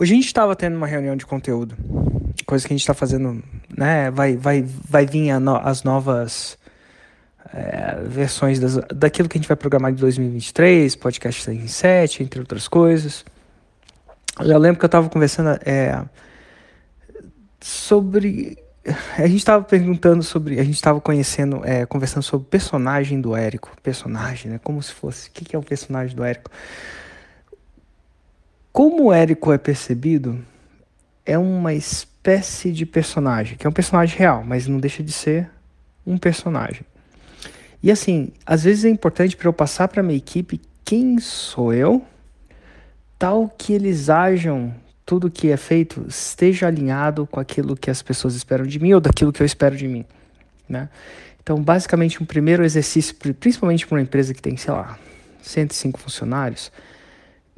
Hoje a gente estava tendo uma reunião de conteúdo, coisa que a gente está fazendo, né? Vai, vai, vai vir no, as novas é, versões das, daquilo que a gente vai programar de 2023, podcast 7, entre outras coisas. Eu lembro que eu estava conversando é, sobre. A gente estava perguntando sobre. A gente estava conhecendo, é, conversando sobre o personagem do Érico. Personagem, né? Como se fosse. O que é o personagem do Érico? Como o Érico é percebido, é uma espécie de personagem, que é um personagem real, mas não deixa de ser um personagem. E assim, às vezes é importante para eu passar para minha equipe quem sou eu, tal que eles ajam tudo que é feito esteja alinhado com aquilo que as pessoas esperam de mim ou daquilo que eu espero de mim, né? Então, basicamente, um primeiro exercício, principalmente para uma empresa que tem, sei lá, 105 funcionários,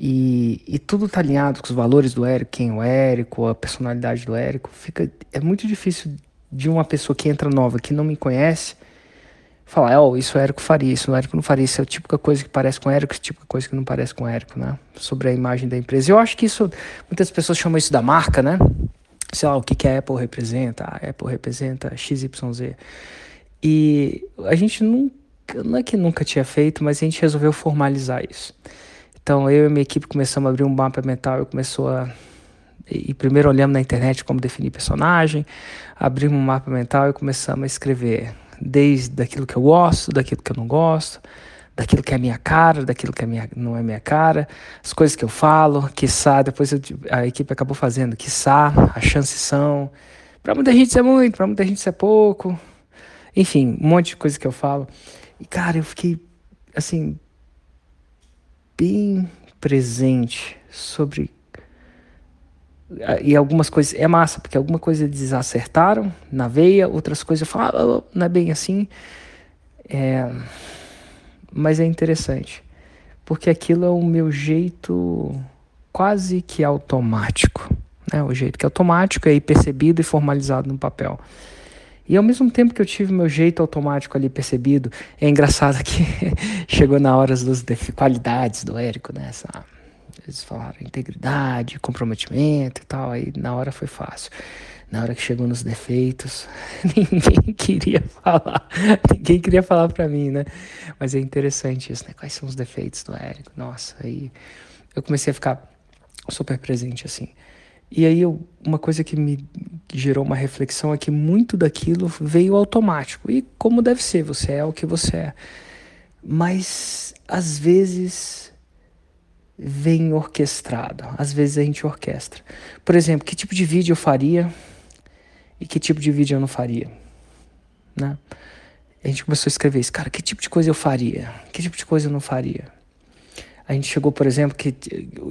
e, e tudo tá alinhado com os valores do Érico, quem é o Érico, a personalidade do Érico. Fica, é muito difícil de uma pessoa que entra nova, que não me conhece, falar, oh, isso o Érico faria, isso o Érico não faria, isso é o tipo de coisa que parece com o Érico, esse tipo de coisa que não parece com o Érico, né? Sobre a imagem da empresa. Eu acho que isso, muitas pessoas chamam isso da marca, né? Sei lá, o que, que a Apple representa, a Apple representa XYZ. E a gente nunca, não é que nunca tinha feito, mas a gente resolveu formalizar isso. Então eu e minha equipe começamos a abrir um mapa mental, eu começou a e primeiro olhamos na internet como definir personagem, abrimos um mapa mental e começamos a escrever desde aquilo que eu gosto, daquilo que eu não gosto, daquilo que é minha cara, daquilo que é minha, não é minha cara, as coisas que eu falo, quiçá, depois eu, a equipe acabou fazendo, quiçá, as chances são, para muita gente isso é muito, para muita gente isso é pouco, enfim, um monte de coisa que eu falo. E cara, eu fiquei assim bem presente sobre e algumas coisas é massa porque algumas coisas eles acertaram na veia outras coisas eu falo ah, não é bem assim. É, mas é interessante porque aquilo é o meu jeito quase que automático né? O jeito que é automático é percebido e formalizado no papel e ao mesmo tempo que eu tive meu jeito automático ali percebido, é engraçado que chegou na hora das qualidades do Érico, né? Essa, eles falaram integridade, comprometimento e tal, aí na hora foi fácil. Na hora que chegou nos defeitos, ninguém queria falar, ninguém queria falar para mim, né? Mas é interessante isso, né? Quais são os defeitos do Érico? Nossa, aí eu comecei a ficar super presente assim. E aí eu, uma coisa que me gerou uma reflexão é que muito daquilo veio automático. E como deve ser, você é o que você é. Mas às vezes vem orquestrado, às vezes a gente orquestra. Por exemplo, que tipo de vídeo eu faria e que tipo de vídeo eu não faria, né? A gente começou a escrever isso, cara, que tipo de coisa eu faria? Que tipo de coisa eu não faria? A gente chegou, por exemplo, que,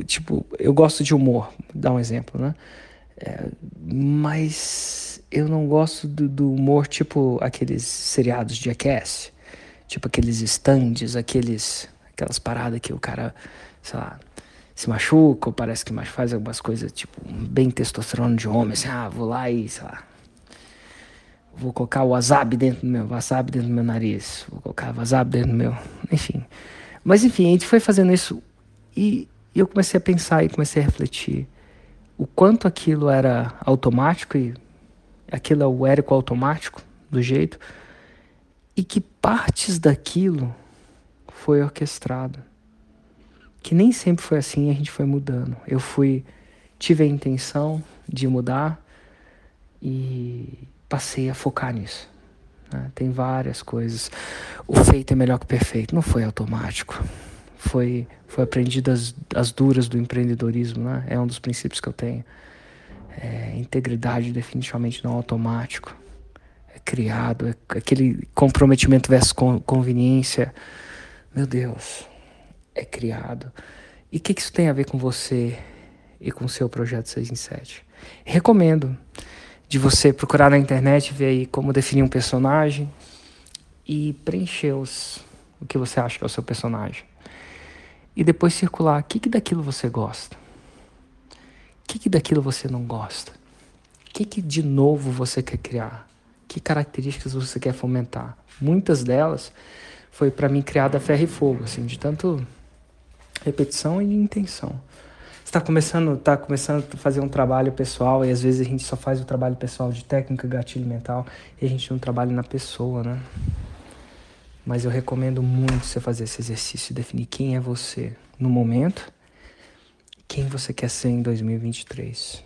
tipo, eu gosto de humor, dar um exemplo, né? É, mas eu não gosto do, do, humor tipo aqueles seriados de Jackass, tipo aqueles stands, aqueles, aquelas paradas que o cara, sei lá, se machuca ou parece que faz algumas coisas, tipo, bem testosterona de homem, assim, ah, vou lá e, sei lá, vou colocar o wasabi dentro do meu, wasabi dentro do meu nariz, vou colocar wasabi dentro do meu, enfim. Mas enfim, a gente foi fazendo isso e, e eu comecei a pensar e comecei a refletir o quanto aquilo era automático e aquilo é o Érico automático do jeito e que partes daquilo foi orquestrado. Que nem sempre foi assim, a gente foi mudando. Eu fui tive a intenção de mudar e passei a focar nisso. Né? Tem várias coisas. O feito é melhor que o perfeito. Não foi automático. Foi, foi aprendido as, as duras do empreendedorismo. Né? É um dos princípios que eu tenho. É, integridade definitivamente não é automático. É criado. É aquele comprometimento versus conveniência. Meu Deus. É criado. E o que, que isso tem a ver com você e com o seu projeto 6 em 7? Recomendo de você procurar na internet, ver aí como definir um personagem e preencher os, o que você acha que é o seu personagem. E depois circular o que, que daquilo você gosta. O que, que daquilo você não gosta. O que, que de novo você quer criar. Que características você quer fomentar. Muitas delas foi para mim criada a ferro e fogo, assim, de tanto repetição e intenção. Está começando, tá começando a fazer um trabalho pessoal e às vezes a gente só faz o trabalho pessoal de técnica, gatilho mental e a gente não trabalha na pessoa, né? Mas eu recomendo muito você fazer esse exercício, definir quem é você no momento, quem você quer ser em 2023.